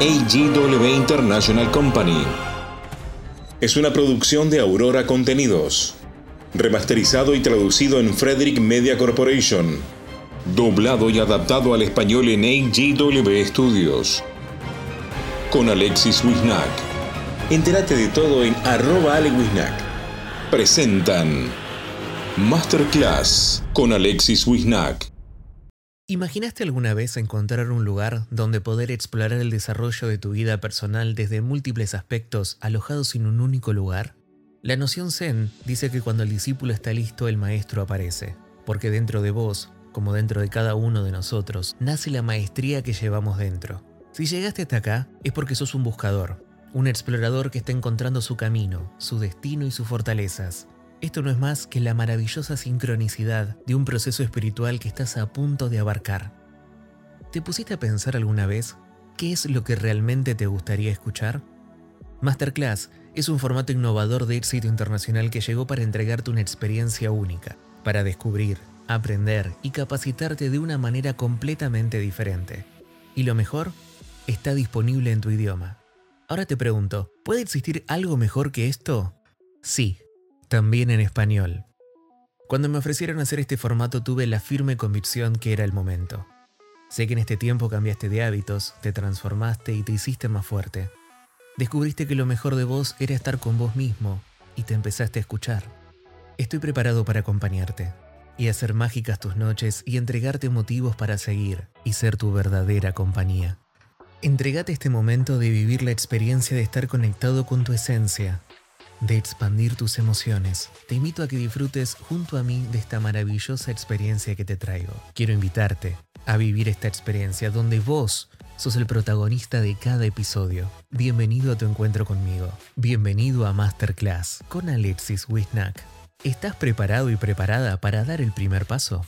AGW International Company. Es una producción de Aurora Contenidos. Remasterizado y traducido en Frederick Media Corporation. Doblado y adaptado al español en AGW Studios. Con Alexis Wisnack. Entérate de todo en arroba alewisnack. Presentan Masterclass con Alexis Wisnack. ¿Imaginaste alguna vez encontrar un lugar donde poder explorar el desarrollo de tu vida personal desde múltiples aspectos alojados en un único lugar? La noción Zen dice que cuando el discípulo está listo, el maestro aparece, porque dentro de vos, como dentro de cada uno de nosotros, nace la maestría que llevamos dentro. Si llegaste hasta acá, es porque sos un buscador, un explorador que está encontrando su camino, su destino y sus fortalezas. Esto no es más que la maravillosa sincronicidad de un proceso espiritual que estás a punto de abarcar. ¿Te pusiste a pensar alguna vez qué es lo que realmente te gustaría escuchar? Masterclass es un formato innovador de éxito internacional que llegó para entregarte una experiencia única, para descubrir, aprender y capacitarte de una manera completamente diferente. Y lo mejor, está disponible en tu idioma. Ahora te pregunto, ¿puede existir algo mejor que esto? Sí, también en español. Cuando me ofrecieron hacer este formato tuve la firme convicción que era el momento. Sé que en este tiempo cambiaste de hábitos, te transformaste y te hiciste más fuerte. Descubriste que lo mejor de vos era estar con vos mismo y te empezaste a escuchar. Estoy preparado para acompañarte y hacer mágicas tus noches y entregarte motivos para seguir y ser tu verdadera compañía. Entregate este momento de vivir la experiencia de estar conectado con tu esencia de expandir tus emociones. Te invito a que disfrutes junto a mí de esta maravillosa experiencia que te traigo. Quiero invitarte a vivir esta experiencia donde vos sos el protagonista de cada episodio. Bienvenido a tu encuentro conmigo. Bienvenido a Masterclass con Alexis Wisnack. ¿Estás preparado y preparada para dar el primer paso?